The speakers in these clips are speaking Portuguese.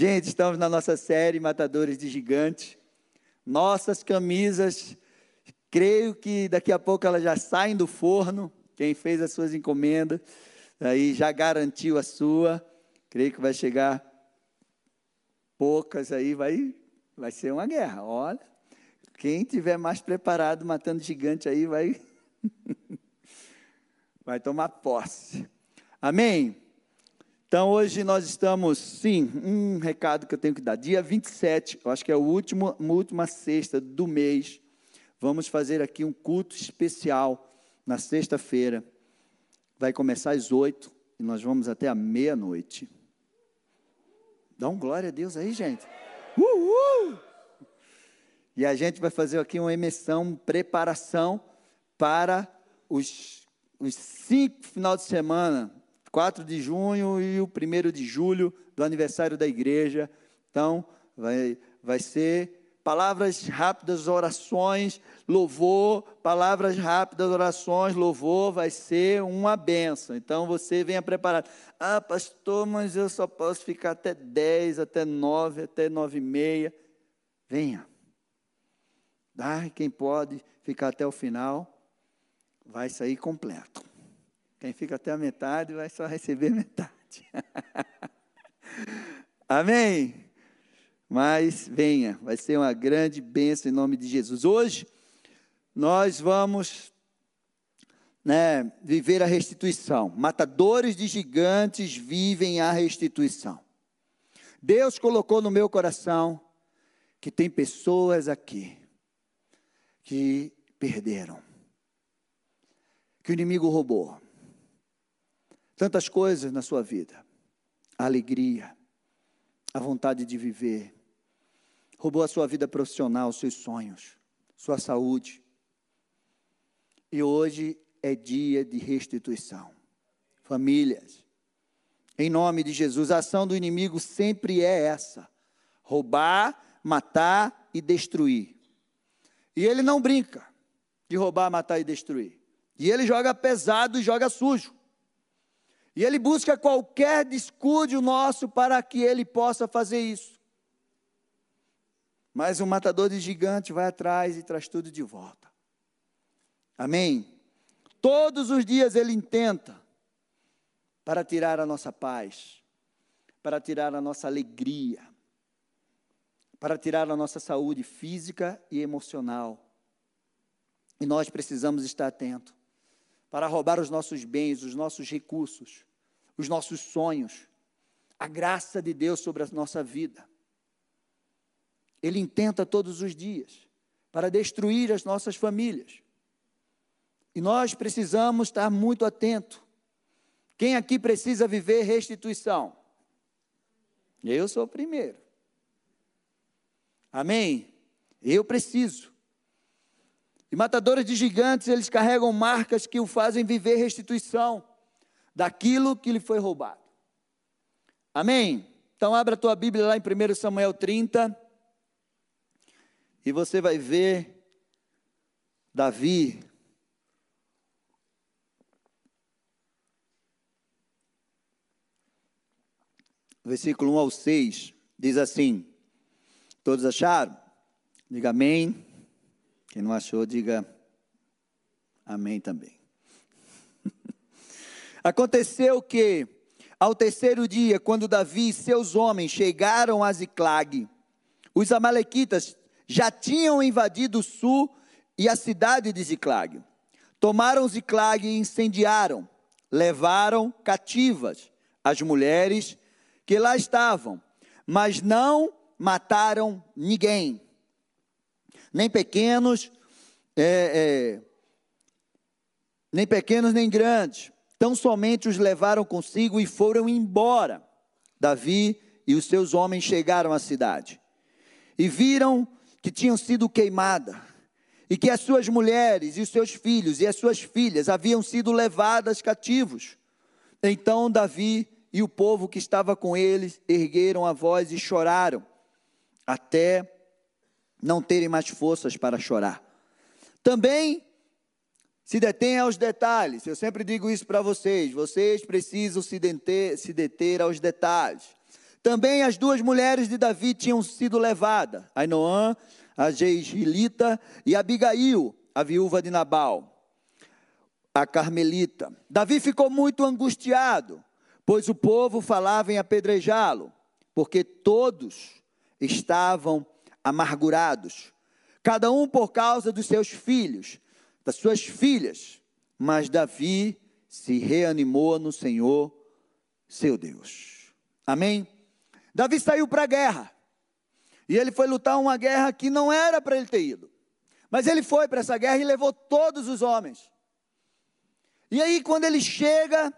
Gente, estamos na nossa série Matadores de Gigantes. Nossas camisas, creio que daqui a pouco elas já saem do forno. Quem fez as suas encomendas, aí já garantiu a sua. Creio que vai chegar poucas aí, vai, vai ser uma guerra. Olha, quem tiver mais preparado matando gigante aí vai vai tomar posse. Amém? Então hoje nós estamos, sim, um recado que eu tenho que dar. Dia 27, eu acho que é o último, a última sexta do mês. Vamos fazer aqui um culto especial na sexta-feira. Vai começar às oito e nós vamos até a meia-noite. Dá um glória a Deus aí, gente. Uhul! E a gente vai fazer aqui uma emissão, preparação para os, os cinco final de semana, 4 de junho e o 1 de julho, do aniversário da igreja. Então, vai, vai ser palavras rápidas, orações, louvor, palavras rápidas, orações, louvor, vai ser uma benção. Então, você venha preparado. Ah, pastor, mas eu só posso ficar até 10, até 9, até 9 e meia. Venha. Ah, quem pode ficar até o final, vai sair completo. Quem fica até a metade vai só receber metade. Amém? Mas venha, vai ser uma grande bênção em nome de Jesus. Hoje nós vamos né, viver a restituição. Matadores de gigantes vivem a restituição. Deus colocou no meu coração que tem pessoas aqui que perderam, que o inimigo roubou. Tantas coisas na sua vida, a alegria, a vontade de viver, roubou a sua vida profissional, seus sonhos, sua saúde. E hoje é dia de restituição. Famílias, em nome de Jesus, a ação do inimigo sempre é essa: roubar, matar e destruir. E ele não brinca de roubar, matar e destruir. E ele joga pesado e joga sujo. E ele busca qualquer descuido nosso para que ele possa fazer isso. Mas o matador de gigante vai atrás e traz tudo de volta. Amém? Todos os dias ele intenta para tirar a nossa paz, para tirar a nossa alegria, para tirar a nossa saúde física e emocional. E nós precisamos estar atentos para roubar os nossos bens, os nossos recursos, os nossos sonhos, a graça de Deus sobre a nossa vida. Ele intenta todos os dias para destruir as nossas famílias. E nós precisamos estar muito atentos. Quem aqui precisa viver restituição? Eu sou o primeiro. Amém? Eu preciso. E matadores de gigantes, eles carregam marcas que o fazem viver restituição daquilo que lhe foi roubado. Amém? Então abra a tua Bíblia lá em 1 Samuel 30. E você vai ver Davi versículo 1 ao 6, diz assim: Todos acharam? Diga amém. Quem não achou, diga amém também. Aconteceu que, ao terceiro dia, quando Davi e seus homens chegaram a Ziclag, os amalequitas já tinham invadido o sul e a cidade de Ziclag. Tomaram Ziclag e incendiaram, levaram cativas as mulheres que lá estavam, mas não mataram ninguém, nem pequenos, é, é, nem pequenos nem grandes. Tão somente os levaram consigo e foram embora. Davi e os seus homens chegaram à cidade e viram que tinham sido queimadas e que as suas mulheres e os seus filhos e as suas filhas haviam sido levadas cativos. Então Davi e o povo que estava com eles ergueram a voz e choraram até não terem mais forças para chorar. Também se detém aos detalhes. Eu sempre digo isso para vocês. Vocês precisam se deter, se deter aos detalhes. Também as duas mulheres de Davi tinham sido levadas, Ainoã, a Jeigilita, e Abigail, a viúva de Nabal, a Carmelita. Davi ficou muito angustiado, pois o povo falava em apedrejá-lo, porque todos estavam amargurados, cada um por causa dos seus filhos, das suas filhas. Mas Davi se reanimou no Senhor, seu Deus. Amém? Davi saiu para a guerra. E ele foi lutar uma guerra que não era para ele ter ido. Mas ele foi para essa guerra e levou todos os homens. E aí, quando ele chega,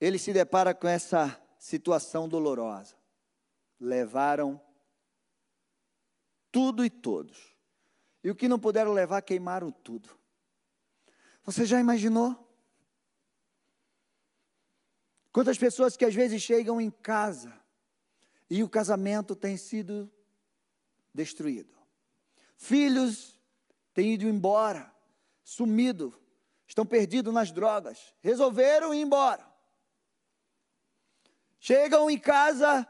ele se depara com essa situação dolorosa. Levaram tudo e todos. E o que não puderam levar, queimaram tudo. Você já imaginou? Quantas pessoas que às vezes chegam em casa e o casamento tem sido destruído. Filhos têm ido embora, sumido, estão perdidos nas drogas, resolveram ir embora. Chegam em casa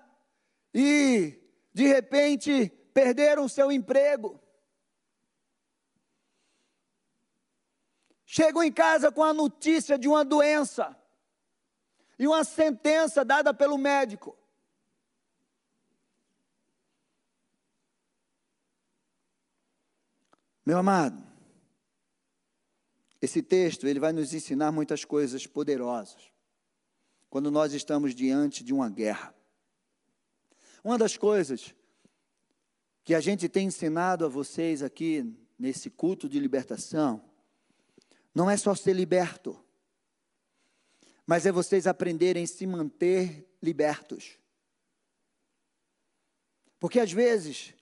e, de repente, perderam seu emprego. Chegam em casa com a notícia de uma doença e uma sentença dada pelo médico. Meu amado, esse texto ele vai nos ensinar muitas coisas poderosas quando nós estamos diante de uma guerra. Uma das coisas que a gente tem ensinado a vocês aqui nesse culto de libertação não é só ser liberto, mas é vocês aprenderem a se manter libertos. Porque às vezes,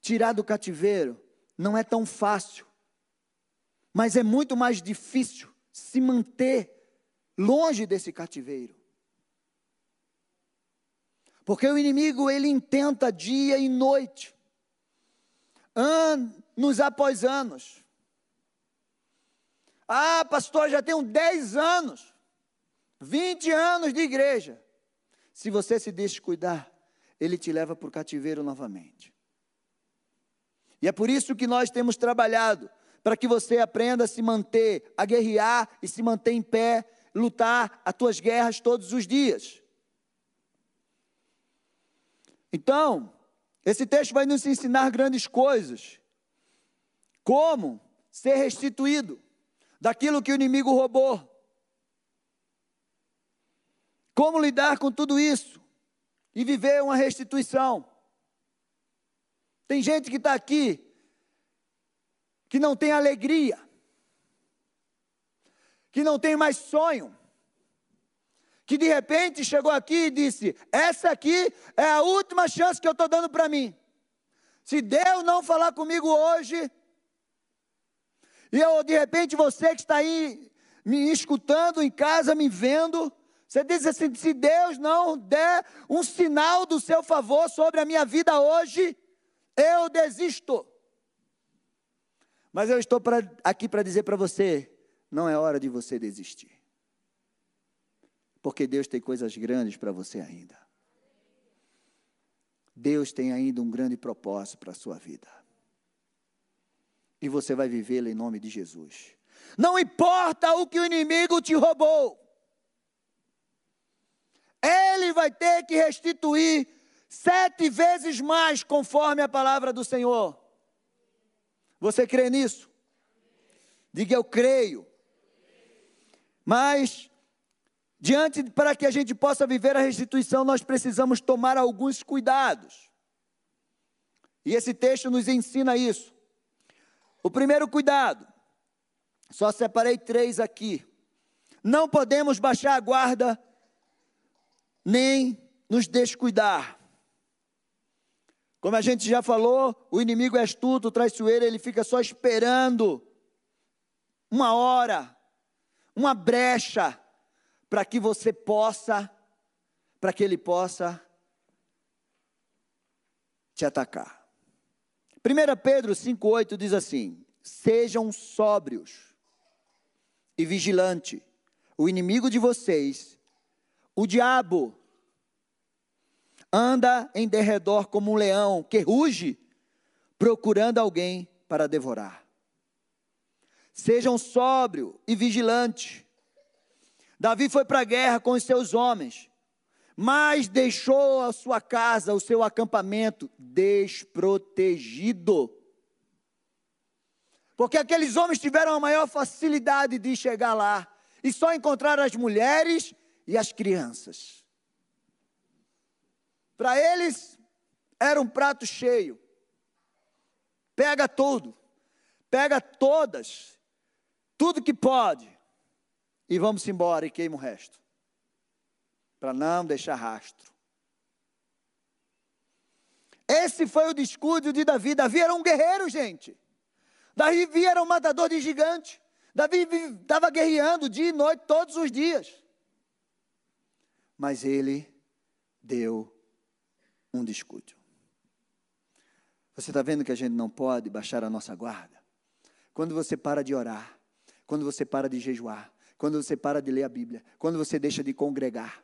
tirar do cativeiro não é tão fácil, mas é muito mais difícil se manter longe desse cativeiro. Porque o inimigo ele intenta dia e noite, anos após anos. Ah, pastor, já tenho 10 anos, 20 anos de igreja. Se você se descuidar, ele te leva para o cativeiro novamente. E é por isso que nós temos trabalhado, para que você aprenda a se manter, a guerrear e se manter em pé, lutar as tuas guerras todos os dias. Então, esse texto vai nos ensinar grandes coisas. Como ser restituído daquilo que o inimigo roubou. Como lidar com tudo isso e viver uma restituição. Tem gente que está aqui que não tem alegria, que não tem mais sonho, que de repente chegou aqui e disse: Essa aqui é a última chance que eu estou dando para mim. Se Deus não falar comigo hoje, e eu, de repente, você que está aí me escutando em casa, me vendo, você diz assim: se Deus não der um sinal do seu favor sobre a minha vida hoje, eu desisto. Mas eu estou pra, aqui para dizer para você: não é hora de você desistir. Porque Deus tem coisas grandes para você ainda. Deus tem ainda um grande propósito para a sua vida. E você vai vivê-lo em nome de Jesus. Não importa o que o inimigo te roubou, ele vai ter que restituir sete vezes mais, conforme a palavra do Senhor. Você crê nisso? Diga eu creio. Mas, diante, para que a gente possa viver a restituição, nós precisamos tomar alguns cuidados. E esse texto nos ensina isso. O primeiro cuidado, só separei três aqui. Não podemos baixar a guarda, nem nos descuidar. Como a gente já falou, o inimigo é astuto, traiçoeiro, ele fica só esperando uma hora, uma brecha, para que você possa, para que ele possa te atacar. 1 Pedro 5,8 diz assim: Sejam sóbrios e vigilantes, o inimigo de vocês, o diabo, anda em derredor como um leão que ruge, procurando alguém para devorar. Sejam sóbrio e vigilante. Davi foi para a guerra com os seus homens, mas deixou a sua casa, o seu acampamento desprotegido. Porque aqueles homens tiveram a maior facilidade de chegar lá e só encontrar as mulheres e as crianças. Para eles, era um prato cheio. Pega tudo, pega todas, tudo que pode, e vamos embora e queima o resto, para não deixar rastro. Esse foi o descuido de Davi. Davi era um guerreiro, gente. Davi era um matador de gigante. Davi estava guerreando dia e noite, todos os dias. Mas ele deu um descuido. Você está vendo que a gente não pode baixar a nossa guarda? Quando você para de orar, quando você para de jejuar, quando você para de ler a Bíblia, quando você deixa de congregar,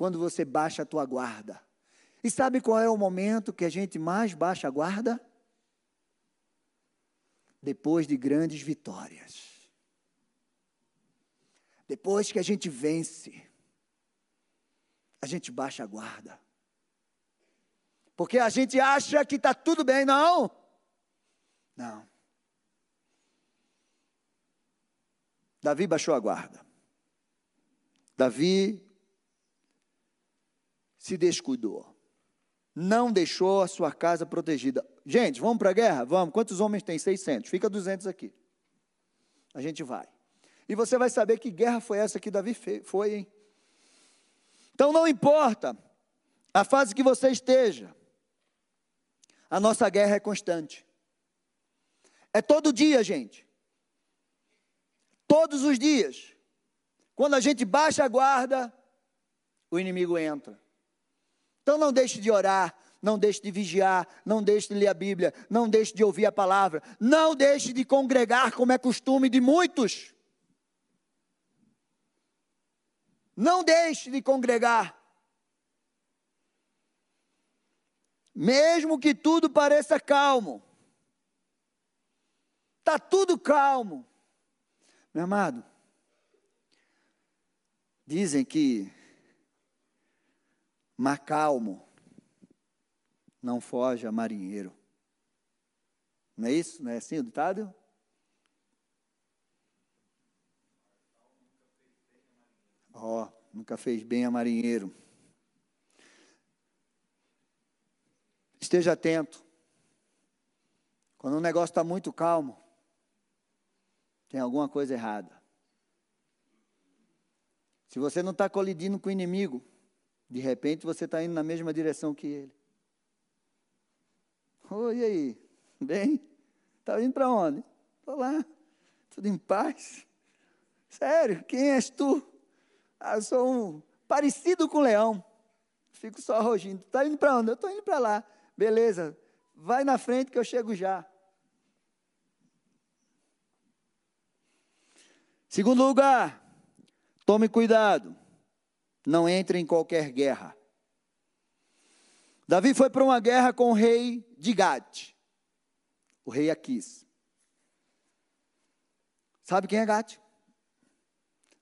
quando você baixa a tua guarda. E sabe qual é o momento que a gente mais baixa a guarda? Depois de grandes vitórias. Depois que a gente vence, a gente baixa a guarda. Porque a gente acha que está tudo bem, não. Não. Davi baixou a guarda. Davi se descuidou. Não deixou a sua casa protegida. Gente, vamos para a guerra? Vamos. Quantos homens tem? 600. Fica 200 aqui. A gente vai. E você vai saber que guerra foi essa que Davi foi, hein? Então não importa a fase que você esteja, a nossa guerra é constante. É todo dia, gente. Todos os dias. Quando a gente baixa a guarda, o inimigo entra. Então não deixe de orar, não deixe de vigiar, não deixe de ler a Bíblia, não deixe de ouvir a palavra, não deixe de congregar, como é costume de muitos. Não deixe de congregar. Mesmo que tudo pareça calmo, está tudo calmo. Meu amado, dizem que mar calmo não foge a marinheiro. Não é isso? Não é assim o ditado? Ó, oh, nunca fez bem a marinheiro. Esteja atento. Quando o negócio está muito calmo, tem alguma coisa errada. Se você não está colidindo com o inimigo, de repente você está indo na mesma direção que ele. Oi, aí? Bem? Está indo para onde? Estou lá. Tudo em paz? Sério? Quem és tu? Ah, eu sou um parecido com o leão. Fico só rogindo. Está indo para onde? Eu estou indo para lá. Beleza, vai na frente que eu chego já. Segundo lugar, tome cuidado, não entre em qualquer guerra. Davi foi para uma guerra com o rei de Gade, o rei Aquis. Sabe quem é Gade?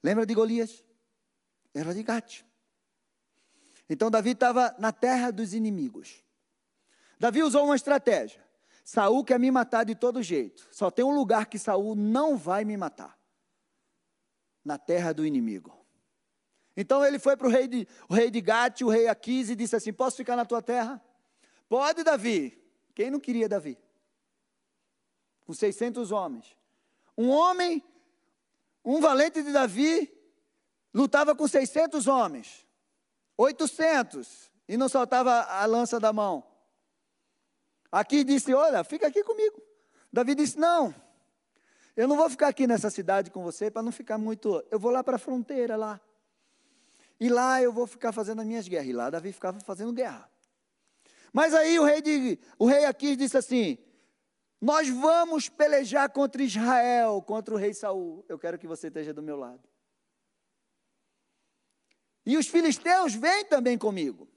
Lembra de Golias? Era de Gade. Então Davi estava na terra dos inimigos. Davi usou uma estratégia. Saul quer me matar de todo jeito. Só tem um lugar que Saul não vai me matar. Na terra do inimigo. Então ele foi para o rei de, o Gate, o rei Aquis, e disse assim: Posso ficar na tua terra? Pode, Davi. Quem não queria Davi? Com 600 homens. Um homem, um valente de Davi, lutava com 600 homens. 800. E não soltava a lança da mão. Aqui disse: Olha, fica aqui comigo. Davi disse: Não, eu não vou ficar aqui nessa cidade com você para não ficar muito. Eu vou lá para a fronteira lá. E lá eu vou ficar fazendo as minhas guerras. E lá Davi ficava fazendo guerra. Mas aí o rei, de, o rei aqui disse assim: Nós vamos pelejar contra Israel, contra o rei Saul. Eu quero que você esteja do meu lado. E os filisteus vêm também comigo.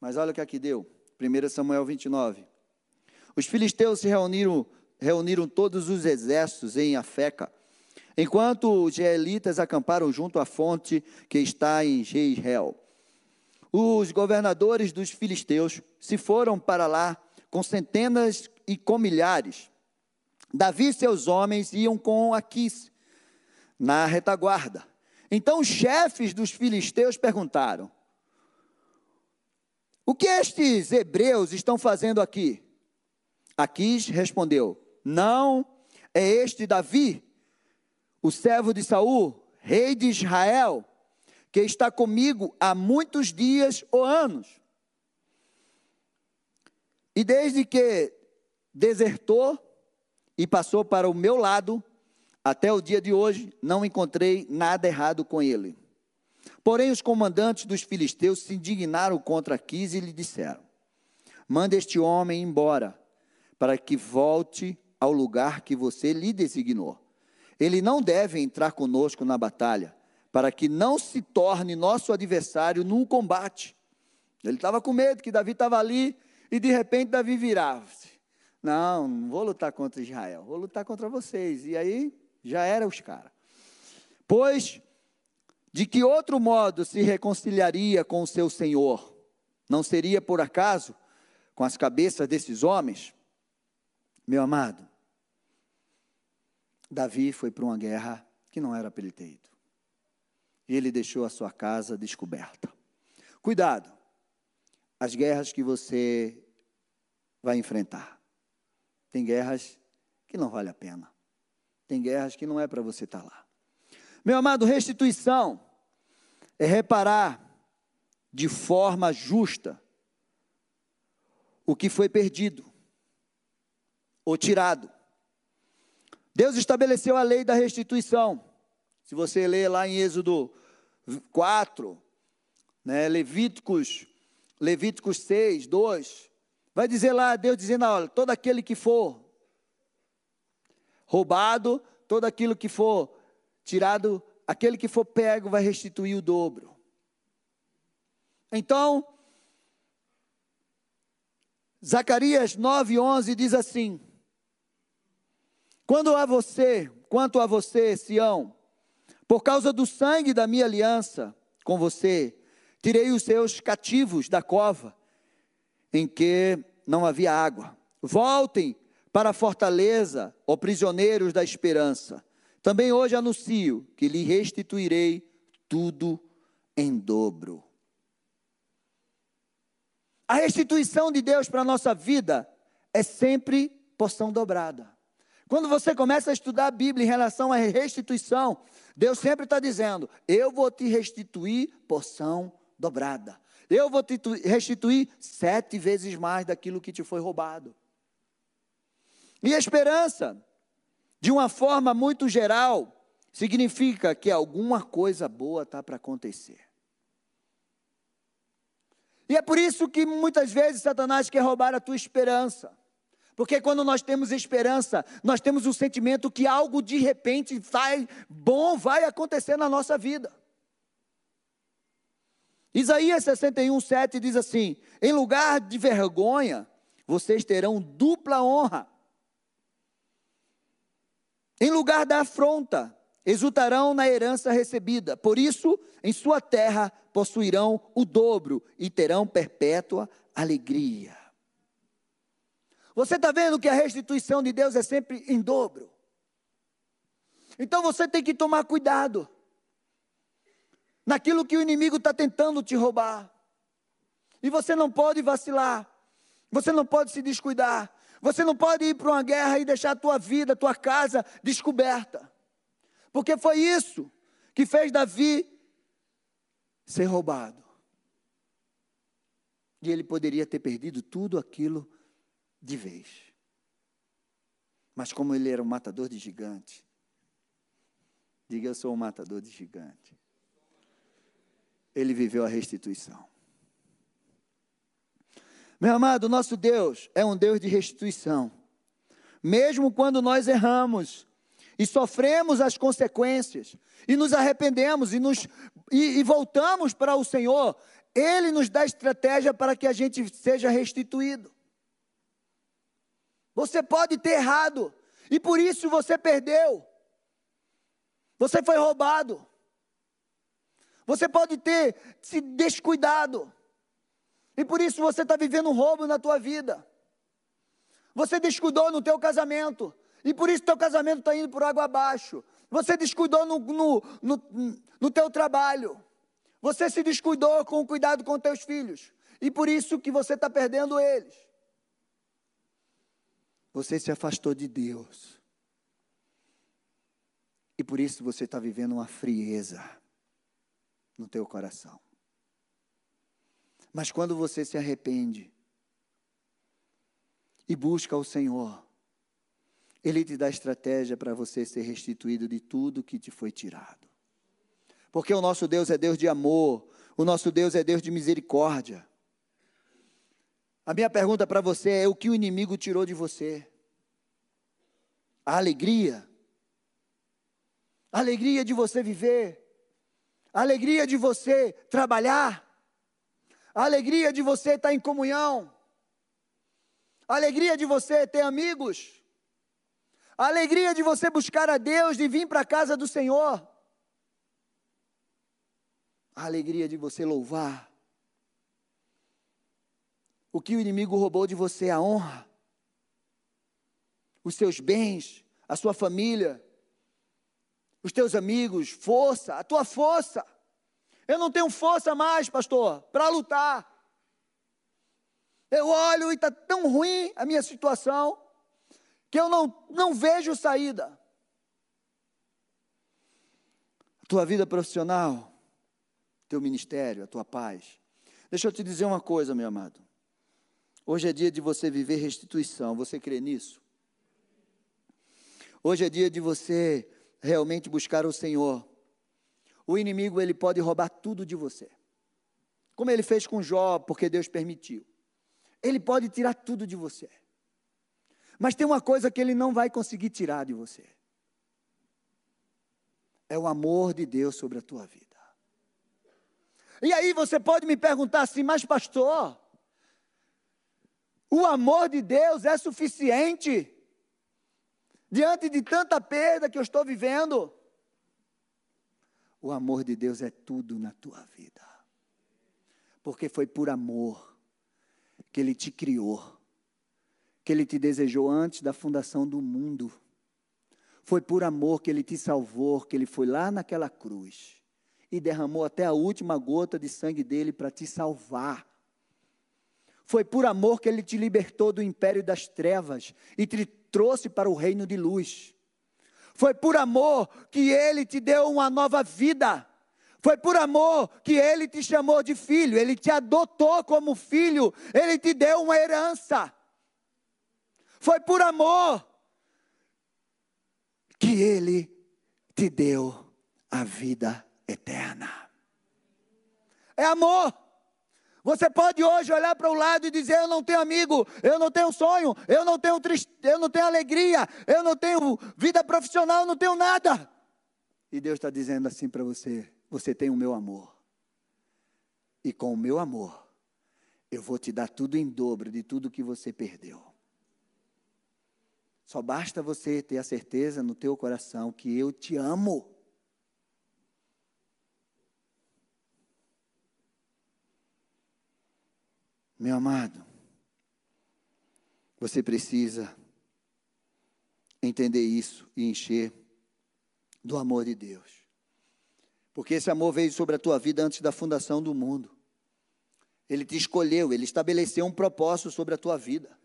Mas olha o que aqui deu. 1 Samuel 29. Os filisteus se reuniram, reuniram todos os exércitos em Afeca, enquanto os israelitas acamparam junto à fonte que está em Jezreel. Os governadores dos filisteus se foram para lá com centenas e com milhares. Davi e seus homens iam com Aquis na retaguarda. Então os chefes dos filisteus perguntaram: O que estes hebreus estão fazendo aqui? Aquis respondeu: Não é este Davi, o servo de Saul, rei de Israel, que está comigo há muitos dias ou anos. E desde que desertou e passou para o meu lado, até o dia de hoje, não encontrei nada errado com ele. Porém, os comandantes dos filisteus se indignaram contra Quis e lhe disseram: Manda este homem embora, para que volte ao lugar que você lhe designou. Ele não deve entrar conosco na batalha, para que não se torne nosso adversário num combate. Ele estava com medo que Davi estava ali e de repente Davi virava-se. Não, não vou lutar contra Israel, vou lutar contra vocês. E aí já era os caras. Pois, de que outro modo se reconciliaria com o seu senhor? Não seria por acaso com as cabeças desses homens? Meu amado, Davi foi para uma guerra que não era para ele ter ido. E ele deixou a sua casa descoberta. Cuidado, as guerras que você vai enfrentar. Tem guerras que não vale a pena. Tem guerras que não é para você estar tá lá. Meu amado, restituição é reparar de forma justa o que foi perdido ou tirado. Deus estabeleceu a lei da restituição. Se você ler lá em Êxodo 4, né, Levíticos, Levíticos 6, 2, vai dizer lá, Deus dizendo, olha, todo aquele que for roubado, todo aquilo que for tirado, aquele que for pego vai restituir o dobro. Então, Zacarias 9:11 diz assim: Quando a você, quanto a você, Sião, por causa do sangue da minha aliança com você, tirei os seus cativos da cova em que não havia água. Voltem para a fortaleza, ó prisioneiros da esperança. Também hoje anuncio que lhe restituirei tudo em dobro. A restituição de Deus para a nossa vida é sempre porção dobrada. Quando você começa a estudar a Bíblia em relação à restituição, Deus sempre está dizendo: Eu vou te restituir porção dobrada. Eu vou te restituir sete vezes mais daquilo que te foi roubado. E a esperança, de uma forma muito geral, significa que alguma coisa boa está para acontecer. E é por isso que muitas vezes Satanás quer roubar a tua esperança. Porque quando nós temos esperança, nós temos o sentimento que algo de repente vai, bom vai acontecer na nossa vida. Isaías 61, 7 diz assim: Em lugar de vergonha, vocês terão dupla honra. Em lugar da afronta, exultarão na herança recebida. Por isso, em sua terra possuirão o dobro e terão perpétua alegria. Você está vendo que a restituição de Deus é sempre em dobro. Então você tem que tomar cuidado naquilo que o inimigo está tentando te roubar. E você não pode vacilar, você não pode se descuidar, você não pode ir para uma guerra e deixar a tua vida, a tua casa descoberta. Porque foi isso que fez Davi ser roubado. E ele poderia ter perdido tudo aquilo de vez. Mas como ele era um matador de gigante, diga eu sou um matador de gigante. Ele viveu a restituição. Meu amado, nosso Deus é um Deus de restituição. Mesmo quando nós erramos e sofremos as consequências, e nos arrependemos e, nos, e, e voltamos para o Senhor, Ele nos dá estratégia para que a gente seja restituído. Você pode ter errado, e por isso você perdeu. Você foi roubado. Você pode ter se descuidado. E por isso você está vivendo um roubo na tua vida. Você descuidou no teu casamento. E por isso teu casamento está indo por água abaixo. Você descuidou no, no, no, no teu trabalho. Você se descuidou com o cuidado com teus filhos. E por isso que você está perdendo eles. Você se afastou de Deus. E por isso você está vivendo uma frieza no teu coração. Mas quando você se arrepende e busca o Senhor, Ele te dá estratégia para você ser restituído de tudo que te foi tirado. Porque o nosso Deus é Deus de amor, o nosso Deus é Deus de misericórdia. A minha pergunta para você é: o que o inimigo tirou de você? A alegria? A alegria de você viver? a alegria de você trabalhar, a alegria de você estar em comunhão, a alegria de você ter amigos, a alegria de você buscar a Deus, de vir para a casa do Senhor, a alegria de você louvar. O que o inimigo roubou de você, a honra, os seus bens, a sua família, os teus amigos, força, a tua força. Eu não tenho força mais, pastor, para lutar. Eu olho e está tão ruim a minha situação que eu não, não vejo saída. A tua vida profissional, teu ministério, a tua paz. Deixa eu te dizer uma coisa, meu amado. Hoje é dia de você viver restituição. Você crê nisso? Hoje é dia de você realmente buscar o Senhor, o inimigo ele pode roubar tudo de você. Como ele fez com Jó, porque Deus permitiu. Ele pode tirar tudo de você. Mas tem uma coisa que ele não vai conseguir tirar de você. É o amor de Deus sobre a tua vida. E aí você pode me perguntar assim, mas pastor, o amor de Deus é suficiente diante de tanta perda que eu estou vivendo, o amor de Deus é tudo na tua vida. Porque foi por amor que Ele te criou, que Ele te desejou antes da fundação do mundo. Foi por amor que Ele te salvou, que Ele foi lá naquela cruz e derramou até a última gota de sangue dele para te salvar. Foi por amor que Ele te libertou do império das trevas e te trouxe para o reino de luz. Foi por amor que ele te deu uma nova vida. Foi por amor que ele te chamou de filho, ele te adotou como filho, ele te deu uma herança. Foi por amor que ele te deu a vida eterna. É amor. Você pode hoje olhar para o lado e dizer: Eu não tenho amigo, eu não tenho sonho, eu não tenho tristeza, eu não tenho alegria, eu não tenho vida profissional, eu não tenho nada. E Deus está dizendo assim para você: Você tem o meu amor. E com o meu amor, eu vou te dar tudo em dobro de tudo que você perdeu. Só basta você ter a certeza no teu coração que eu te amo. Meu amado, você precisa entender isso e encher do amor de Deus. Porque esse amor veio sobre a tua vida antes da fundação do mundo. Ele te escolheu, ele estabeleceu um propósito sobre a tua vida.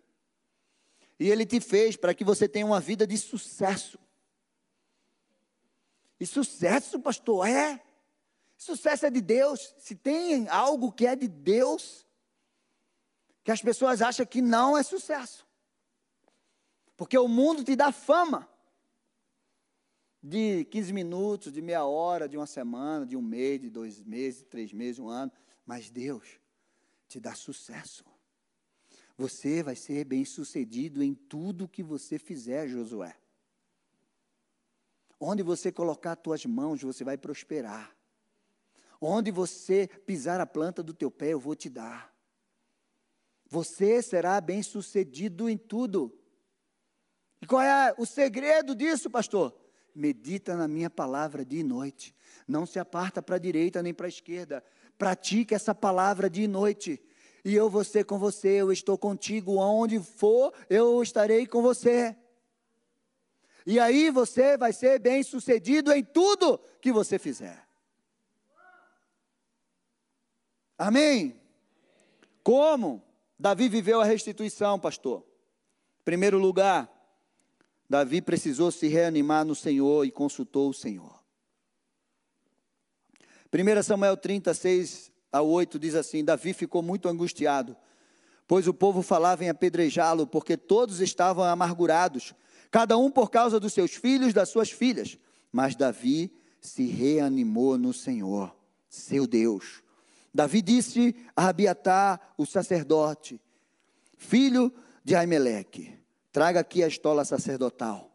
E ele te fez para que você tenha uma vida de sucesso. E sucesso, pastor, é. Sucesso é de Deus. Se tem algo que é de Deus, que as pessoas acham que não é sucesso. Porque o mundo te dá fama de 15 minutos, de meia hora, de uma semana, de um mês, de dois meses, três meses, um ano. Mas Deus te dá sucesso. Você vai ser bem sucedido em tudo que você fizer, Josué. Onde você colocar as tuas mãos, você vai prosperar. Onde você pisar a planta do teu pé, eu vou te dar. Você será bem-sucedido em tudo. E qual é o segredo disso, pastor? Medita na minha palavra dia e noite. Não se aparta para a direita nem para a esquerda. Pratique essa palavra dia e noite. E eu vou ser com você, eu estou contigo. Onde for, eu estarei com você. E aí você vai ser bem sucedido em tudo que você fizer. Amém? Como Davi viveu a restituição, pastor? Primeiro lugar, Davi precisou se reanimar no Senhor e consultou o Senhor. 1 Samuel 36 a 8 diz assim: Davi ficou muito angustiado, pois o povo falava em apedrejá-lo, porque todos estavam amargurados, cada um por causa dos seus filhos, das suas filhas. Mas Davi se reanimou no Senhor, seu Deus. Davi disse a Abiatar, o sacerdote, filho de Aimeleque, traga aqui a estola sacerdotal.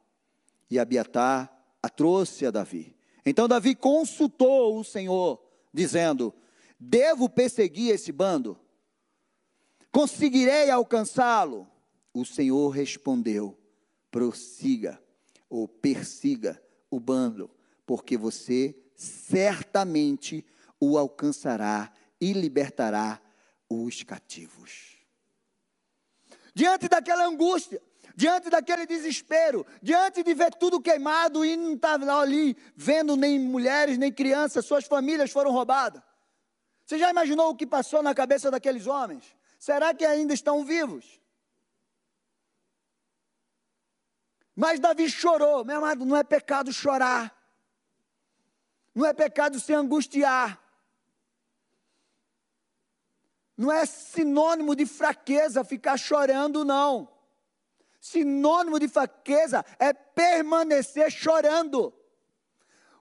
E Abiatar a trouxe a Davi. Então Davi consultou o Senhor, dizendo: Devo perseguir esse bando? Conseguirei alcançá-lo? O Senhor respondeu: Prossiga ou persiga o bando, porque você certamente o alcançará e libertará os cativos. Diante daquela angústia, diante daquele desespero, diante de ver tudo queimado e não estava ali vendo nem mulheres, nem crianças, suas famílias foram roubadas. Você já imaginou o que passou na cabeça daqueles homens? Será que ainda estão vivos? Mas Davi chorou, meu amado, não é pecado chorar, não é pecado se angustiar. Não é sinônimo de fraqueza ficar chorando, não. Sinônimo de fraqueza é permanecer chorando.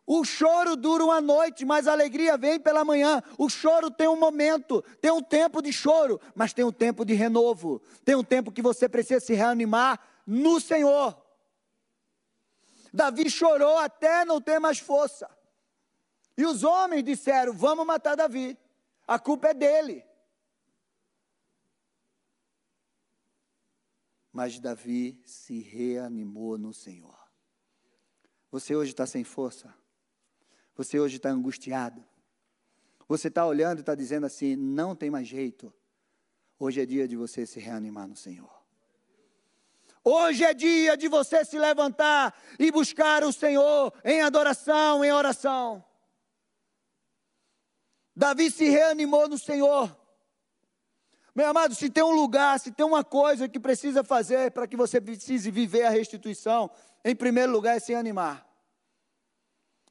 O choro dura uma noite, mas a alegria vem pela manhã. O choro tem um momento, tem um tempo de choro, mas tem um tempo de renovo. Tem um tempo que você precisa se reanimar no Senhor. Davi chorou até não ter mais força. E os homens disseram: Vamos matar Davi. A culpa é dele. Mas Davi se reanimou no Senhor. Você hoje está sem força? Você hoje está angustiado? Você está olhando e está dizendo assim: não tem mais jeito. Hoje é dia de você se reanimar no Senhor. Hoje é dia de você se levantar e buscar o Senhor em adoração, em oração. Davi se reanimou no Senhor. Meu amado, se tem um lugar, se tem uma coisa que precisa fazer para que você precise viver a restituição, em primeiro lugar é se animar.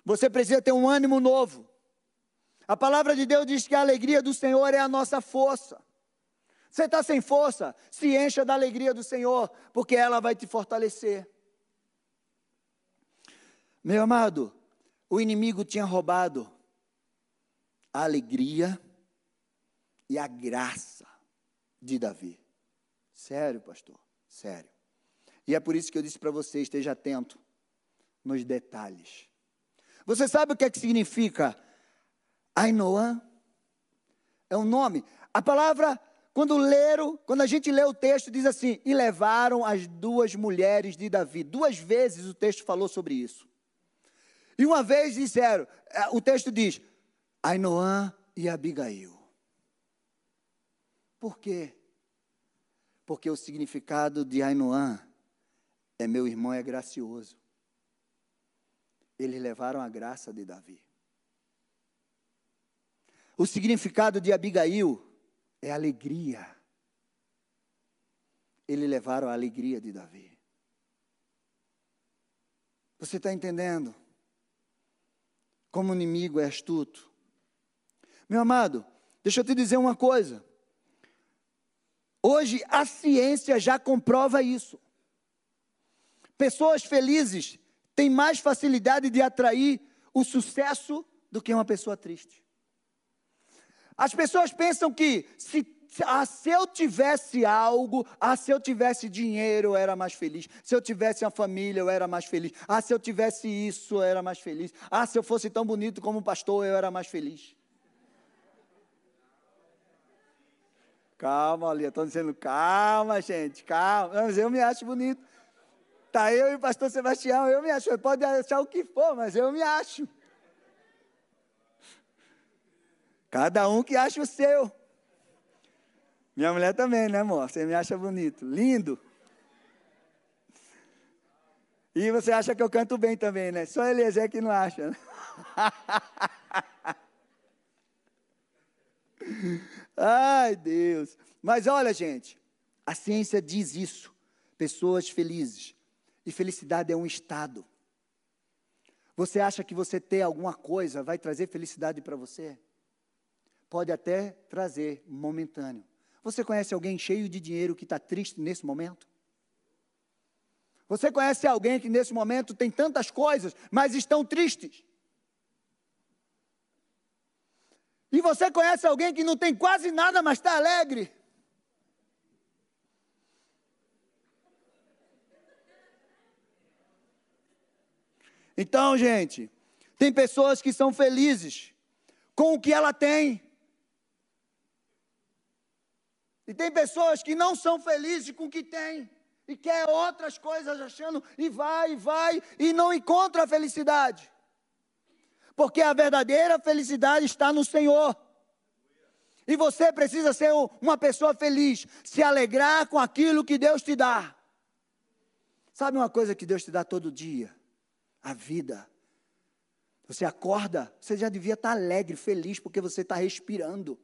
Você precisa ter um ânimo novo. A palavra de Deus diz que a alegria do Senhor é a nossa força. Você está sem força? Se encha da alegria do Senhor, porque ela vai te fortalecer. Meu amado, o inimigo tinha roubado a alegria e a graça de Davi. Sério, pastor, sério. E é por isso que eu disse para você: esteja atento nos detalhes. Você sabe o que é que significa Ainoã? É um nome. A palavra, quando leram, quando a gente lê o texto, diz assim: e levaram as duas mulheres de Davi. Duas vezes o texto falou sobre isso. E uma vez disseram, é, o texto diz, Ainoã e Abigail. Por quê? Porque o significado de Ainoã é meu irmão é gracioso. Eles levaram a graça de Davi. O significado de Abigail é alegria. Eles levaram a alegria de Davi. Você está entendendo? Como o inimigo é astuto. Meu amado, deixa eu te dizer uma coisa. Hoje a ciência já comprova isso. Pessoas felizes têm mais facilidade de atrair o sucesso do que uma pessoa triste. As pessoas pensam que se, ah, se eu tivesse algo, ah, se eu tivesse dinheiro, eu era mais feliz. Se eu tivesse uma família, eu era mais feliz. Ah, se eu tivesse isso, eu era mais feliz. Ah, se eu fosse tão bonito como pastor, eu era mais feliz. Calma, ali, estou dizendo calma, gente, calma. Mas eu me acho bonito. Tá eu e o pastor Sebastião, eu me acho. Pode achar o que for, mas eu me acho. Cada um que acha o seu. Minha mulher também, né, amor? Você me acha bonito, lindo. E você acha que eu canto bem também, né? Só Eliezer que não acha. Né? Ai, Deus. Mas olha, gente, a ciência diz isso. Pessoas felizes. E felicidade é um estado. Você acha que você ter alguma coisa vai trazer felicidade para você? pode até trazer momentâneo. Você conhece alguém cheio de dinheiro que está triste nesse momento? Você conhece alguém que nesse momento tem tantas coisas, mas estão tristes? E você conhece alguém que não tem quase nada, mas está alegre? Então, gente, tem pessoas que são felizes com o que ela tem. E tem pessoas que não são felizes com o que têm e quer outras coisas achando e vai e vai e não encontra a felicidade. Porque a verdadeira felicidade está no Senhor. E você precisa ser uma pessoa feliz, se alegrar com aquilo que Deus te dá. Sabe uma coisa que Deus te dá todo dia? A vida. Você acorda, você já devia estar alegre, feliz, porque você está respirando.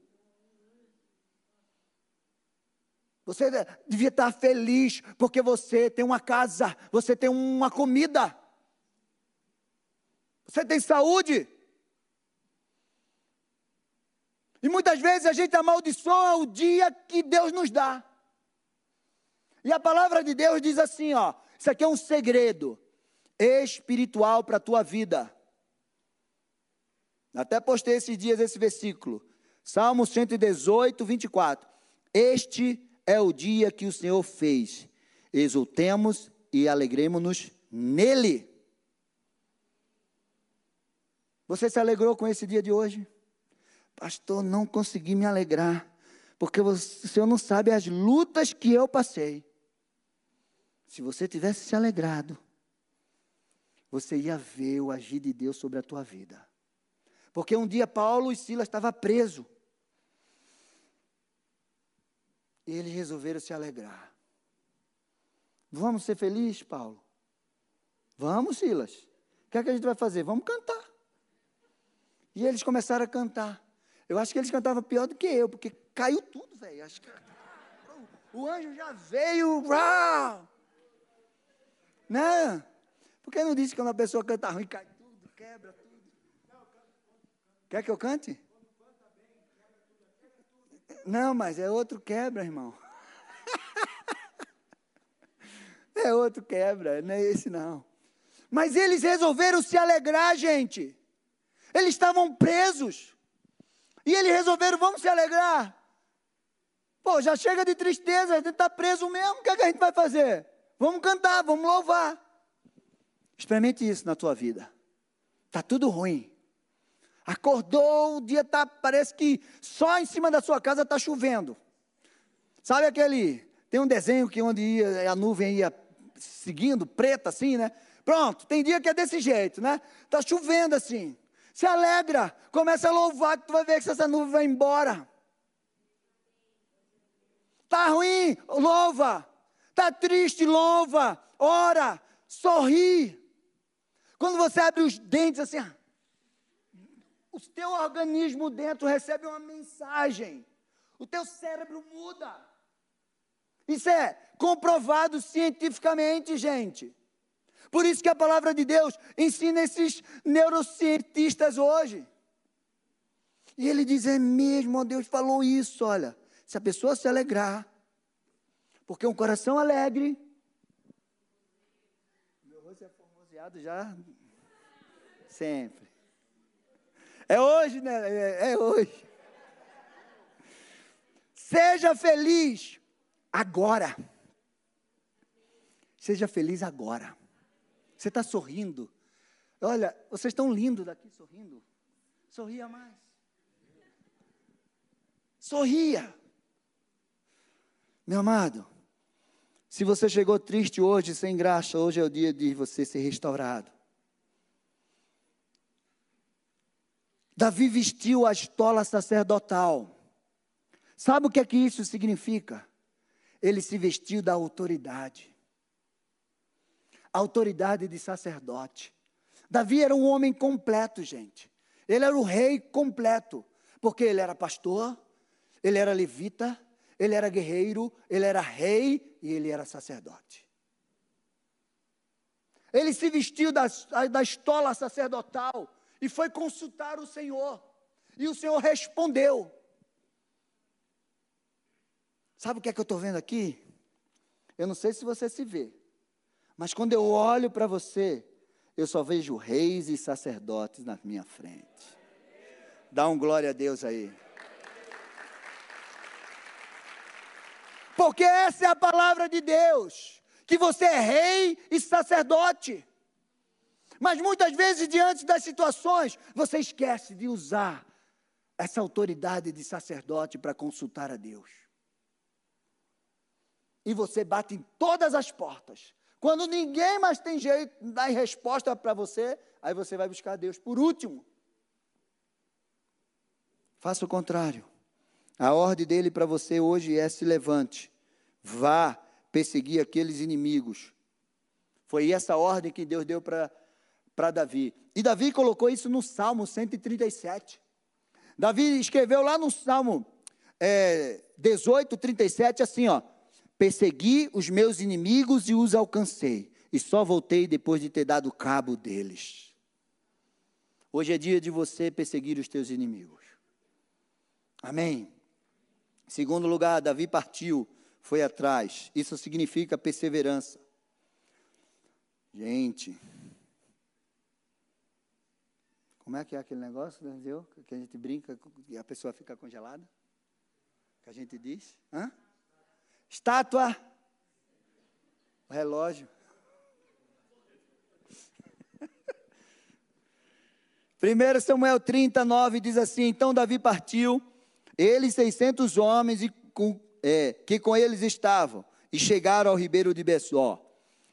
Você devia estar feliz porque você tem uma casa, você tem uma comida, você tem saúde. E muitas vezes a gente amaldiçoa o dia que Deus nos dá. E a palavra de Deus diz assim, ó, isso aqui é um segredo espiritual para a tua vida. Até postei esses dias esse versículo. Salmo 118, 24. Este é o dia que o Senhor fez. Exultemos e alegremos-nos nele. Você se alegrou com esse dia de hoje? Pastor, não consegui me alegrar, porque o Senhor não sabe as lutas que eu passei. Se você tivesse se alegrado, você ia ver o agir de Deus sobre a tua vida. Porque um dia Paulo e Silas estavam presos. E eles resolveram se alegrar. Vamos ser felizes, Paulo? Vamos, Silas. O que é que a gente vai fazer? Vamos cantar. E eles começaram a cantar. Eu acho que eles cantavam pior do que eu, porque caiu tudo, velho. Acho que o anjo já veio, uau! Né? Por que não disse que quando a pessoa canta ruim, cai tudo, quebra tudo? Quer que eu cante? Não, mas é outro quebra, irmão. é outro quebra, não é esse não. Mas eles resolveram se alegrar, gente. Eles estavam presos. E eles resolveram, vamos se alegrar. Pô, já chega de tristeza, a gente está preso mesmo, o que, é que a gente vai fazer? Vamos cantar, vamos louvar. Experimente isso na tua vida. Está tudo ruim. Acordou, o dia tá, parece que só em cima da sua casa está chovendo. Sabe aquele, tem um desenho que onde ia, a nuvem ia seguindo, preta assim, né? Pronto, tem dia que é desse jeito, né? Está chovendo assim. Se alegra, começa a louvar que tu vai ver que essa nuvem vai embora. Tá ruim, louva. Tá triste, louva. Ora, sorri. Quando você abre os dentes assim, o teu organismo dentro recebe uma mensagem. O teu cérebro muda. Isso é comprovado cientificamente, gente. Por isso que a palavra de Deus ensina esses neurocientistas hoje. E ele diz: é mesmo, Deus falou isso, olha. Se a pessoa se alegrar, porque um coração alegre. Meu rosto é formoseado já sempre. É hoje, né? É, é hoje. Seja feliz agora. Seja feliz agora. Você está sorrindo. Olha, vocês estão lindos daqui sorrindo. Sorria mais. Sorria. Meu amado, se você chegou triste hoje, sem graça, hoje é o dia de você ser restaurado. Davi vestiu a estola sacerdotal. Sabe o que é que isso significa? Ele se vestiu da autoridade. Autoridade de sacerdote. Davi era um homem completo, gente. Ele era o rei completo, porque ele era pastor, ele era levita, ele era guerreiro, ele era rei e ele era sacerdote. Ele se vestiu da, da estola sacerdotal e foi consultar o Senhor. E o Senhor respondeu. Sabe o que é que eu estou vendo aqui? Eu não sei se você se vê, mas quando eu olho para você, eu só vejo reis e sacerdotes na minha frente. Dá um glória a Deus aí. Porque essa é a palavra de Deus, que você é rei e sacerdote. Mas muitas vezes, diante das situações, você esquece de usar essa autoridade de sacerdote para consultar a Deus. E você bate em todas as portas, quando ninguém mais tem jeito, dar resposta para você, aí você vai buscar Deus. Por último, faça o contrário. A ordem dele para você hoje é: se levante, vá perseguir aqueles inimigos. Foi essa ordem que Deus deu para Davi. E Davi colocou isso no Salmo 137. Davi escreveu lá no Salmo é, 18, 37, assim, ó. Persegui os meus inimigos e os alcancei, e só voltei depois de ter dado cabo deles. Hoje é dia de você perseguir os teus inimigos. Amém. Segundo lugar, Davi partiu, foi atrás. Isso significa perseverança. Gente, como é que é aquele negócio, entendeu? Que a gente brinca e a pessoa fica congelada? Que a gente diz? Hã? Estátua. O relógio. 1 Samuel 39 diz assim: Então Davi partiu, ele e 600 homens e é, que com eles estavam, e chegaram ao ribeiro de Bessó,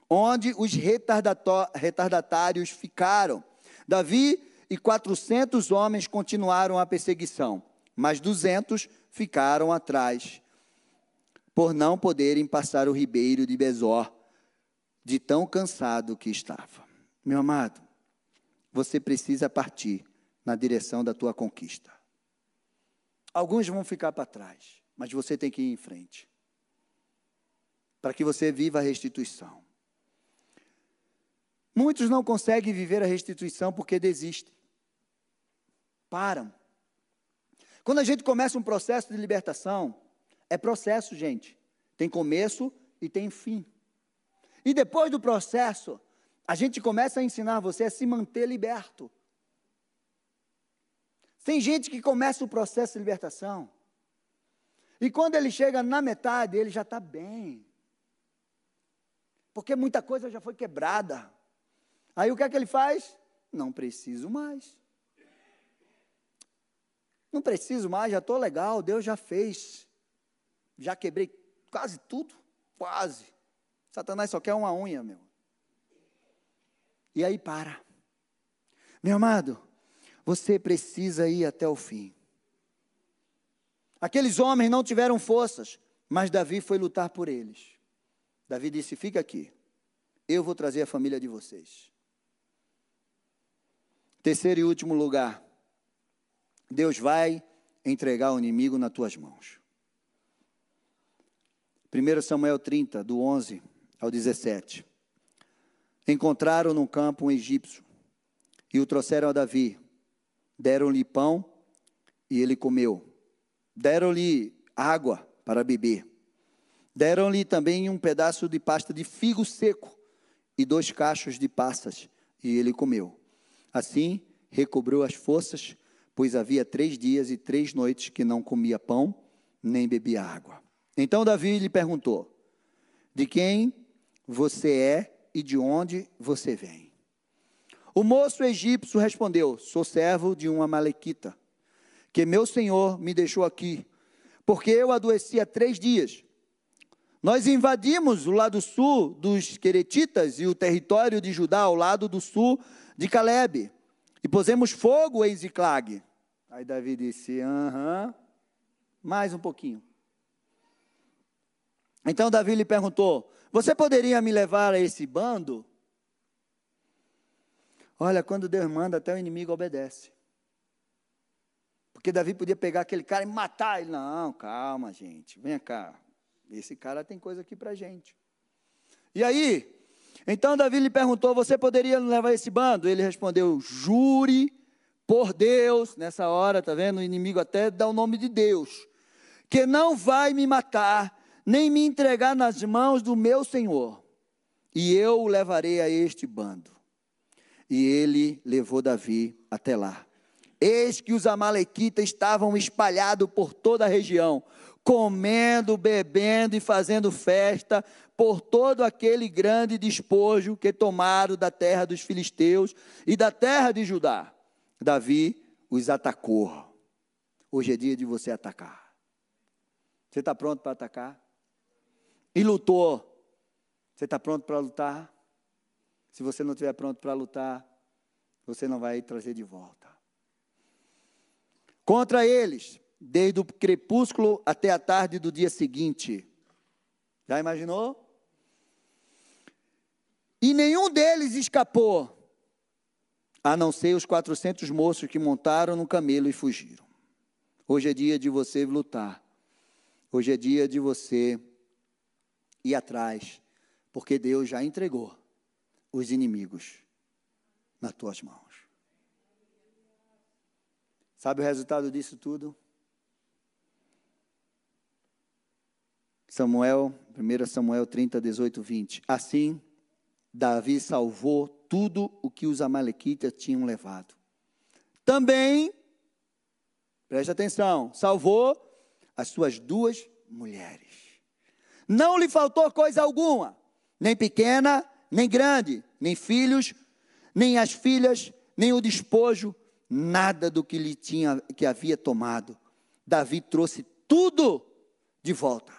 onde os retardatários ficaram. Davi e 400 homens continuaram a perseguição, mas 200 ficaram atrás por não poderem passar o ribeiro de Bezor, de tão cansado que estava. Meu amado, você precisa partir na direção da tua conquista. Alguns vão ficar para trás, mas você tem que ir em frente. Para que você viva a restituição. Muitos não conseguem viver a restituição porque desistem. Param. Quando a gente começa um processo de libertação, é processo, gente. Tem começo e tem fim. E depois do processo, a gente começa a ensinar você a se manter liberto. Tem gente que começa o processo de libertação. E quando ele chega na metade, ele já está bem. Porque muita coisa já foi quebrada. Aí o que é que ele faz? Não preciso mais. Não preciso mais, já estou legal, Deus já fez. Já quebrei quase tudo, quase. Satanás só quer uma unha, meu. E aí para. Meu amado, você precisa ir até o fim. Aqueles homens não tiveram forças, mas Davi foi lutar por eles. Davi disse: Fica aqui, eu vou trazer a família de vocês. Terceiro e último lugar, Deus vai entregar o inimigo nas tuas mãos. 1 Samuel 30, do 11 ao 17. Encontraram no campo um egípcio e o trouxeram a Davi. Deram-lhe pão e ele comeu. Deram-lhe água para beber. Deram-lhe também um pedaço de pasta de figo seco e dois cachos de passas, e ele comeu. Assim, recobrou as forças, pois havia três dias e três noites que não comia pão, nem bebia água. Então Davi lhe perguntou: De quem você é e de onde você vem? O moço egípcio respondeu: Sou servo de uma malequita, que meu senhor me deixou aqui, porque eu adoeci há três dias. Nós invadimos o lado sul dos Queretitas e o território de Judá, ao lado do sul de Caleb, e pusemos fogo em Ziclag. Aí Davi disse: Aham, mais um pouquinho. Então Davi lhe perguntou: Você poderia me levar a esse bando? Olha, quando Deus manda, até o inimigo obedece. Porque Davi podia pegar aquele cara e matar ele. Não, calma, gente, vem cá. Esse cara tem coisa aqui para gente. E aí, então Davi lhe perguntou: Você poderia levar esse bando? Ele respondeu: Jure por Deus. Nessa hora, tá vendo? O inimigo até dá o nome de Deus, que não vai me matar, nem me entregar nas mãos do meu senhor. E eu o levarei a este bando. E ele levou Davi até lá. Eis que os amalequitas estavam espalhados por toda a região, comendo, bebendo e fazendo festa por todo aquele grande despojo que tomaram da terra dos filisteus e da terra de Judá. Davi os atacou. Hoje é dia de você atacar. Você está pronto para atacar? E lutou. Você está pronto para lutar? Se você não estiver pronto para lutar, você não vai trazer de volta. Contra eles, desde o crepúsculo até a tarde do dia seguinte. Já imaginou? E nenhum deles escapou, a não ser os 400 moços que montaram no camelo e fugiram. Hoje é dia de você lutar. Hoje é dia de você ir atrás, porque Deus já entregou os inimigos nas tuas mãos. Sabe o resultado disso tudo? Samuel, 1 Samuel 30, 18, 20. Assim, Davi salvou tudo o que os amalequitas tinham levado. Também, preste atenção, salvou as suas duas mulheres. Não lhe faltou coisa alguma, nem pequena, nem grande, nem filhos, nem as filhas, nem o despojo, nada do que lhe tinha que havia tomado. Davi trouxe tudo de volta.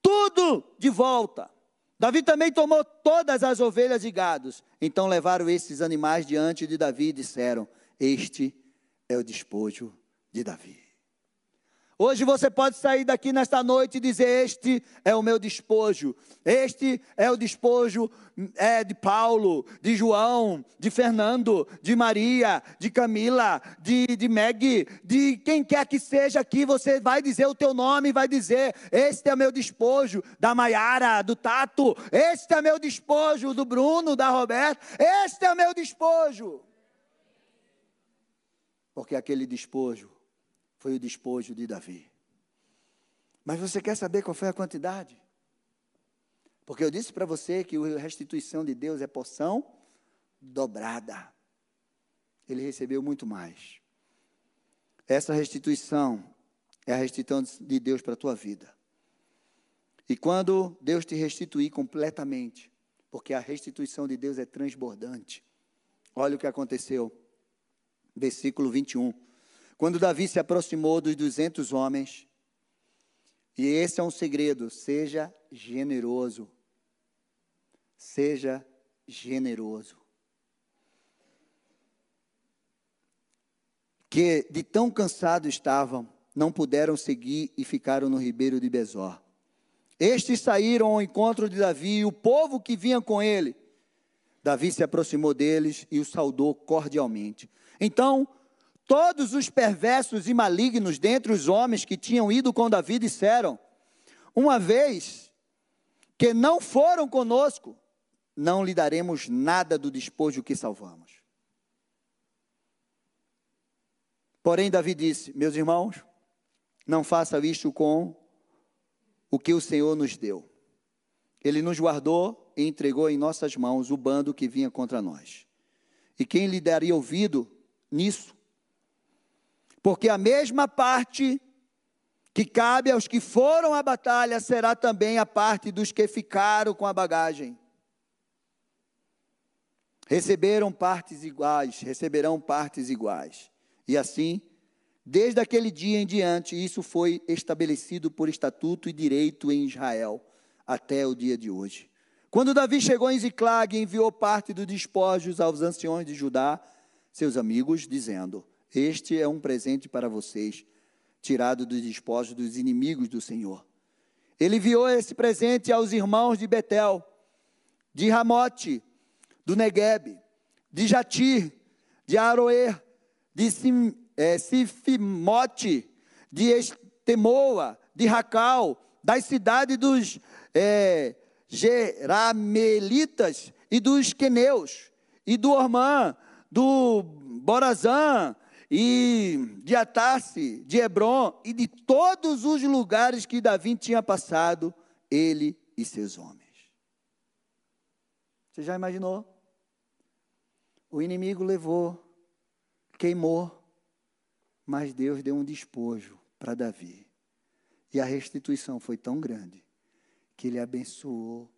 Tudo de volta. Davi também tomou todas as ovelhas e gados. Então levaram esses animais diante de Davi e disseram: Este é o despojo de Davi. Hoje você pode sair daqui nesta noite e dizer: Este é o meu despojo, este é o despojo é, de Paulo, de João, de Fernando, de Maria, de Camila, de, de Meg, de quem quer que seja aqui. Você vai dizer o teu nome, vai dizer: Este é o meu despojo, da Maiara, do Tato, este é o meu despojo, do Bruno, da Roberta, este é o meu despojo. Porque aquele despojo foi o despojo de Davi. Mas você quer saber qual foi a quantidade? Porque eu disse para você que a restituição de Deus é porção dobrada. Ele recebeu muito mais. Essa restituição é a restituição de Deus para a tua vida. E quando Deus te restituir completamente, porque a restituição de Deus é transbordante. Olha o que aconteceu. Versículo 21. Quando Davi se aproximou dos 200 homens, e esse é um segredo, seja generoso. Seja generoso. Que de tão cansados estavam, não puderam seguir e ficaram no ribeiro de Besor. Estes saíram ao encontro de Davi e o povo que vinha com ele. Davi se aproximou deles e o saudou cordialmente. Então Todos os perversos e malignos dentre os homens que tinham ido com Davi disseram: Uma vez que não foram conosco, não lhe daremos nada do despojo que salvamos. Porém, Davi disse: Meus irmãos, não faça isto com o que o Senhor nos deu. Ele nos guardou e entregou em nossas mãos o bando que vinha contra nós. E quem lhe daria ouvido nisso? Porque a mesma parte que cabe aos que foram à batalha será também a parte dos que ficaram com a bagagem. Receberam partes iguais, receberão partes iguais. E assim, Desde aquele dia em diante, isso foi estabelecido por estatuto e direito em Israel, até o dia de hoje. Quando Davi chegou em Ziclag, enviou parte dos despojos aos anciões de Judá, seus amigos, dizendo: Este é um presente para vocês, tirado dos despojos dos inimigos do Senhor. Ele enviou esse presente aos irmãos de Betel, de Ramote, do Negueb, de Jatir, de Aroer, de Sim, é, Sifimote, de Estemoa, de Racal, das cidades dos é, Geramelitas e dos Queneus, e do Ormã, do Borazã, e de Atasse, de Hebron, e de todos os lugares que Davi tinha passado, ele e seus homens. Você já imaginou? O inimigo levou, queimou, mas Deus deu um despojo para Davi. E a restituição foi tão grande que ele abençoou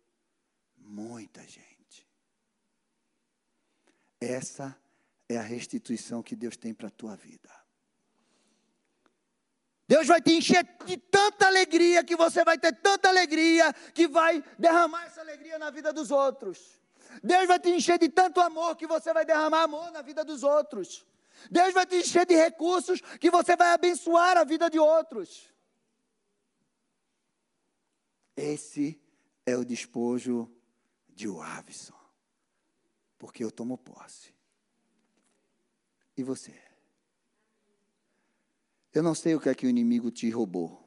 muita gente. Essa é a restituição que Deus tem para a tua vida. Deus vai te encher de tanta alegria que você vai ter tanta alegria que vai derramar essa alegria na vida dos outros. Deus vai te encher de tanto amor que você vai derramar amor na vida dos outros. Deus vai te encher de recursos que você vai abençoar a vida de outros. Esse é o despojo de Wavison. Porque eu tomo posse. E você? Eu não sei o que é que o inimigo te roubou.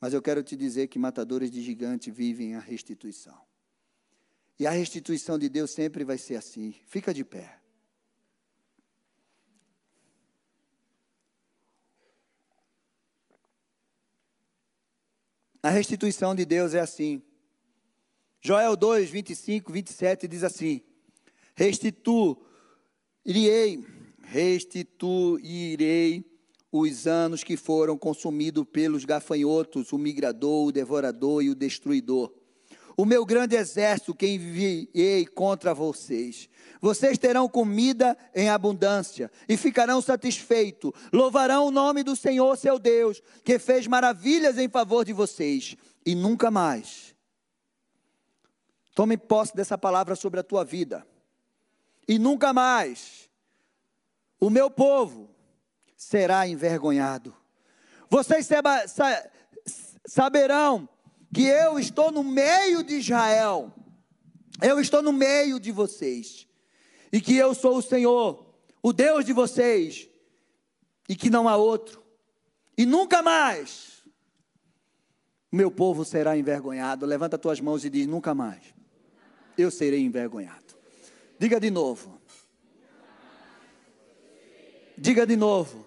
Mas eu quero te dizer que matadores de gigante vivem a restituição. E a restituição de Deus sempre vai ser assim. Fica de pé. A restituição de Deus é assim. Joel 2, 25, 27 diz assim: Restituirei, restituirei os anos que foram consumidos pelos gafanhotos, o migrador, o devorador e o destruidor o meu grande exército que enviei contra vocês. Vocês terão comida em abundância e ficarão satisfeitos. Louvarão o nome do Senhor, seu Deus, que fez maravilhas em favor de vocês. E nunca mais. Tome posse dessa palavra sobre a tua vida. E nunca mais o meu povo será envergonhado. Vocês saberão que eu estou no meio de Israel, eu estou no meio de vocês, e que eu sou o Senhor, o Deus de vocês, e que não há outro, e nunca mais o meu povo será envergonhado. Levanta tuas mãos e diz: nunca mais eu serei envergonhado. Diga de novo. Diga de novo.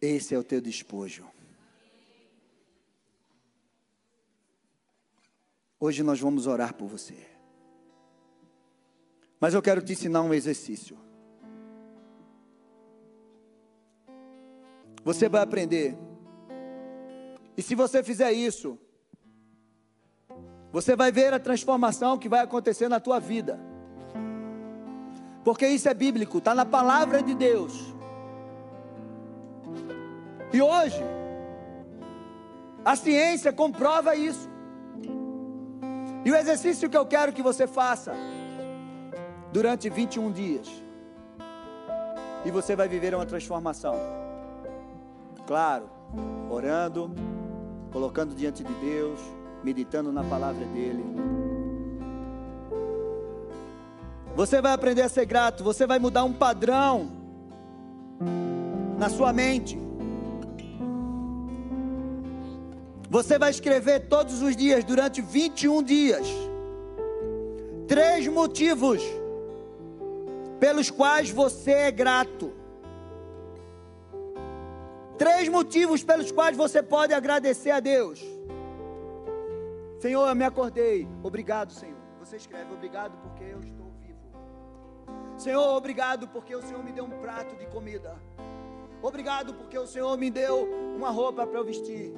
Esse é o teu despojo. Hoje nós vamos orar por você. Mas eu quero te ensinar um exercício. Você vai aprender. E se você fizer isso, você vai ver a transformação que vai acontecer na tua vida. Porque isso é bíblico, está na palavra de Deus. E hoje, a ciência comprova isso. E o exercício que eu quero que você faça durante 21 dias. E você vai viver uma transformação. Claro, orando, colocando diante de Deus, meditando na palavra dele. Você vai aprender a ser grato, você vai mudar um padrão na sua mente. Você vai escrever todos os dias, durante 21 dias, três motivos pelos quais você é grato. Três motivos pelos quais você pode agradecer a Deus. Senhor, eu me acordei. Obrigado, Senhor. Você escreve, obrigado porque eu estou vivo. Senhor, obrigado porque o Senhor me deu um prato de comida. Obrigado porque o Senhor me deu uma roupa para eu vestir.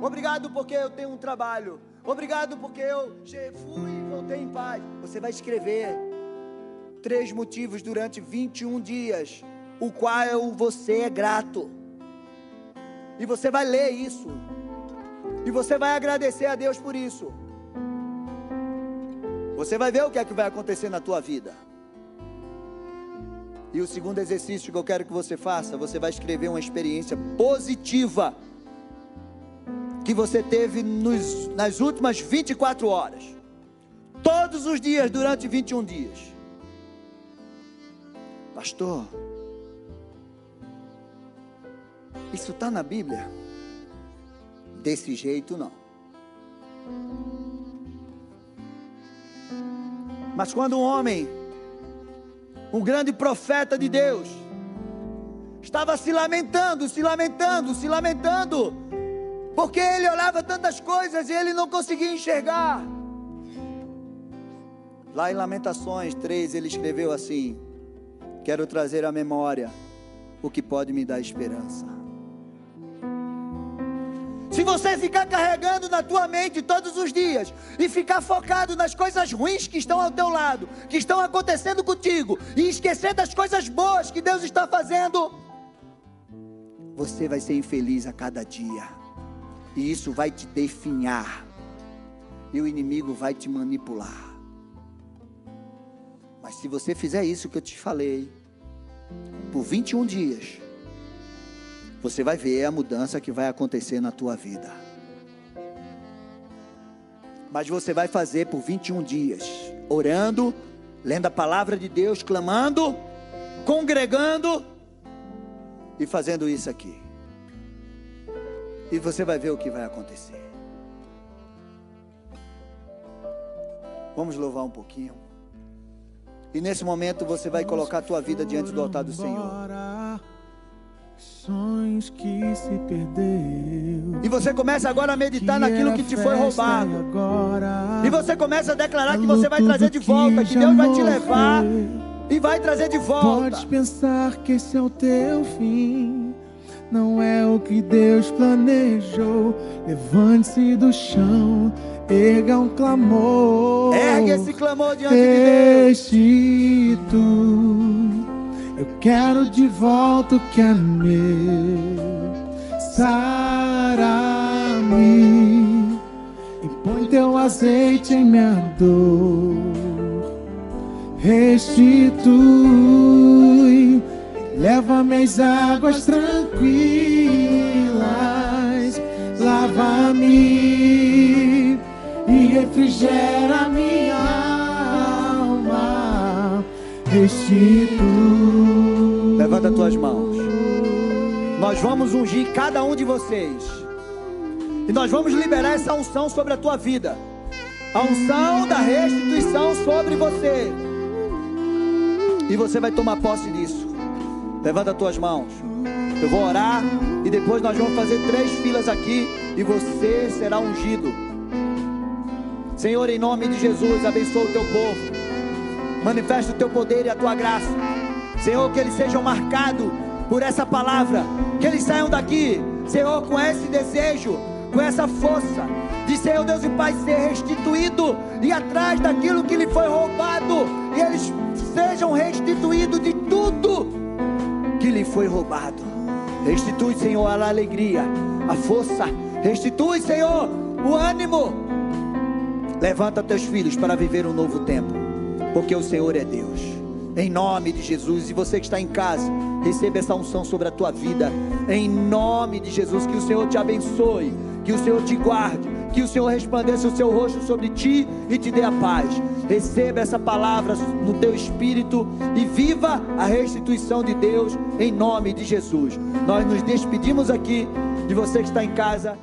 Obrigado porque eu tenho um trabalho. Obrigado porque eu fui e voltei em paz. Você vai escrever três motivos durante 21 dias, o qual você é grato. E você vai ler isso. E você vai agradecer a Deus por isso. Você vai ver o que é que vai acontecer na tua vida. E o segundo exercício que eu quero que você faça, você vai escrever uma experiência positiva que você teve nos, nas últimas 24 horas. Todos os dias durante 21 dias. Pastor, isso está na Bíblia? Desse jeito não. Mas quando um homem, um grande profeta de Deus, estava se lamentando, se lamentando, se lamentando, porque ele olhava tantas coisas e ele não conseguia enxergar. Lá em Lamentações 3, ele escreveu assim: Quero trazer à memória o que pode me dar esperança. Se você ficar carregando na tua mente todos os dias e ficar focado nas coisas ruins que estão ao teu lado, que estão acontecendo contigo, e esquecer das coisas boas que Deus está fazendo, você vai ser infeliz a cada dia. E isso vai te definhar. E o inimigo vai te manipular. Mas se você fizer isso que eu te falei, por 21 dias, você vai ver a mudança que vai acontecer na tua vida. Mas você vai fazer por 21 dias, orando, lendo a palavra de Deus, clamando, congregando e fazendo isso aqui. E você vai ver o que vai acontecer. Vamos louvar um pouquinho. E nesse momento você vai colocar a tua vida diante do altar do Senhor. Sonhos que se perdeu. E você começa agora a meditar naquilo que te foi roubado. E você começa a declarar que você vai trazer de volta, que Deus vai te levar e vai trazer de volta. Pode pensar que esse é o teu fim. Não é o que Deus planejou. Levante-se do chão, erga um clamor. Ergue esse clamor diante de Deus. Restitui. Eu quero de volta o que é meu. Sara-me e põe teu azeite em minha dor. Restitui, leva-me às águas tranquilas, lava-me e refrigera minha alma. Restitui. Levanta tuas mãos. Nós vamos ungir cada um de vocês. E nós vamos liberar essa unção sobre a tua vida. A unção da restituição sobre você. E você vai tomar posse disso. Levanta tuas mãos. Eu vou orar e depois nós vamos fazer três filas aqui e você será ungido. Senhor, em nome de Jesus, abençoa o teu povo. Manifesta o teu poder e a tua graça. Senhor, que eles sejam marcados por essa palavra. Que eles saiam daqui, Senhor, com esse desejo, com essa força de Senhor Deus e Pai ser restituído e atrás daquilo que lhe foi roubado. E eles sejam restituídos de tudo que lhe foi roubado. Restitui, Senhor, a alegria, a força. Restitui, Senhor, o ânimo. Levanta teus filhos para viver um novo tempo, porque o Senhor é Deus. Em nome de Jesus, e você que está em casa, receba essa unção sobre a tua vida. Em nome de Jesus, que o Senhor te abençoe, que o Senhor te guarde, que o Senhor resplandeça o seu rosto sobre ti e te dê a paz. Receba essa palavra no teu espírito e viva a restituição de Deus em nome de Jesus. Nós nos despedimos aqui de você que está em casa.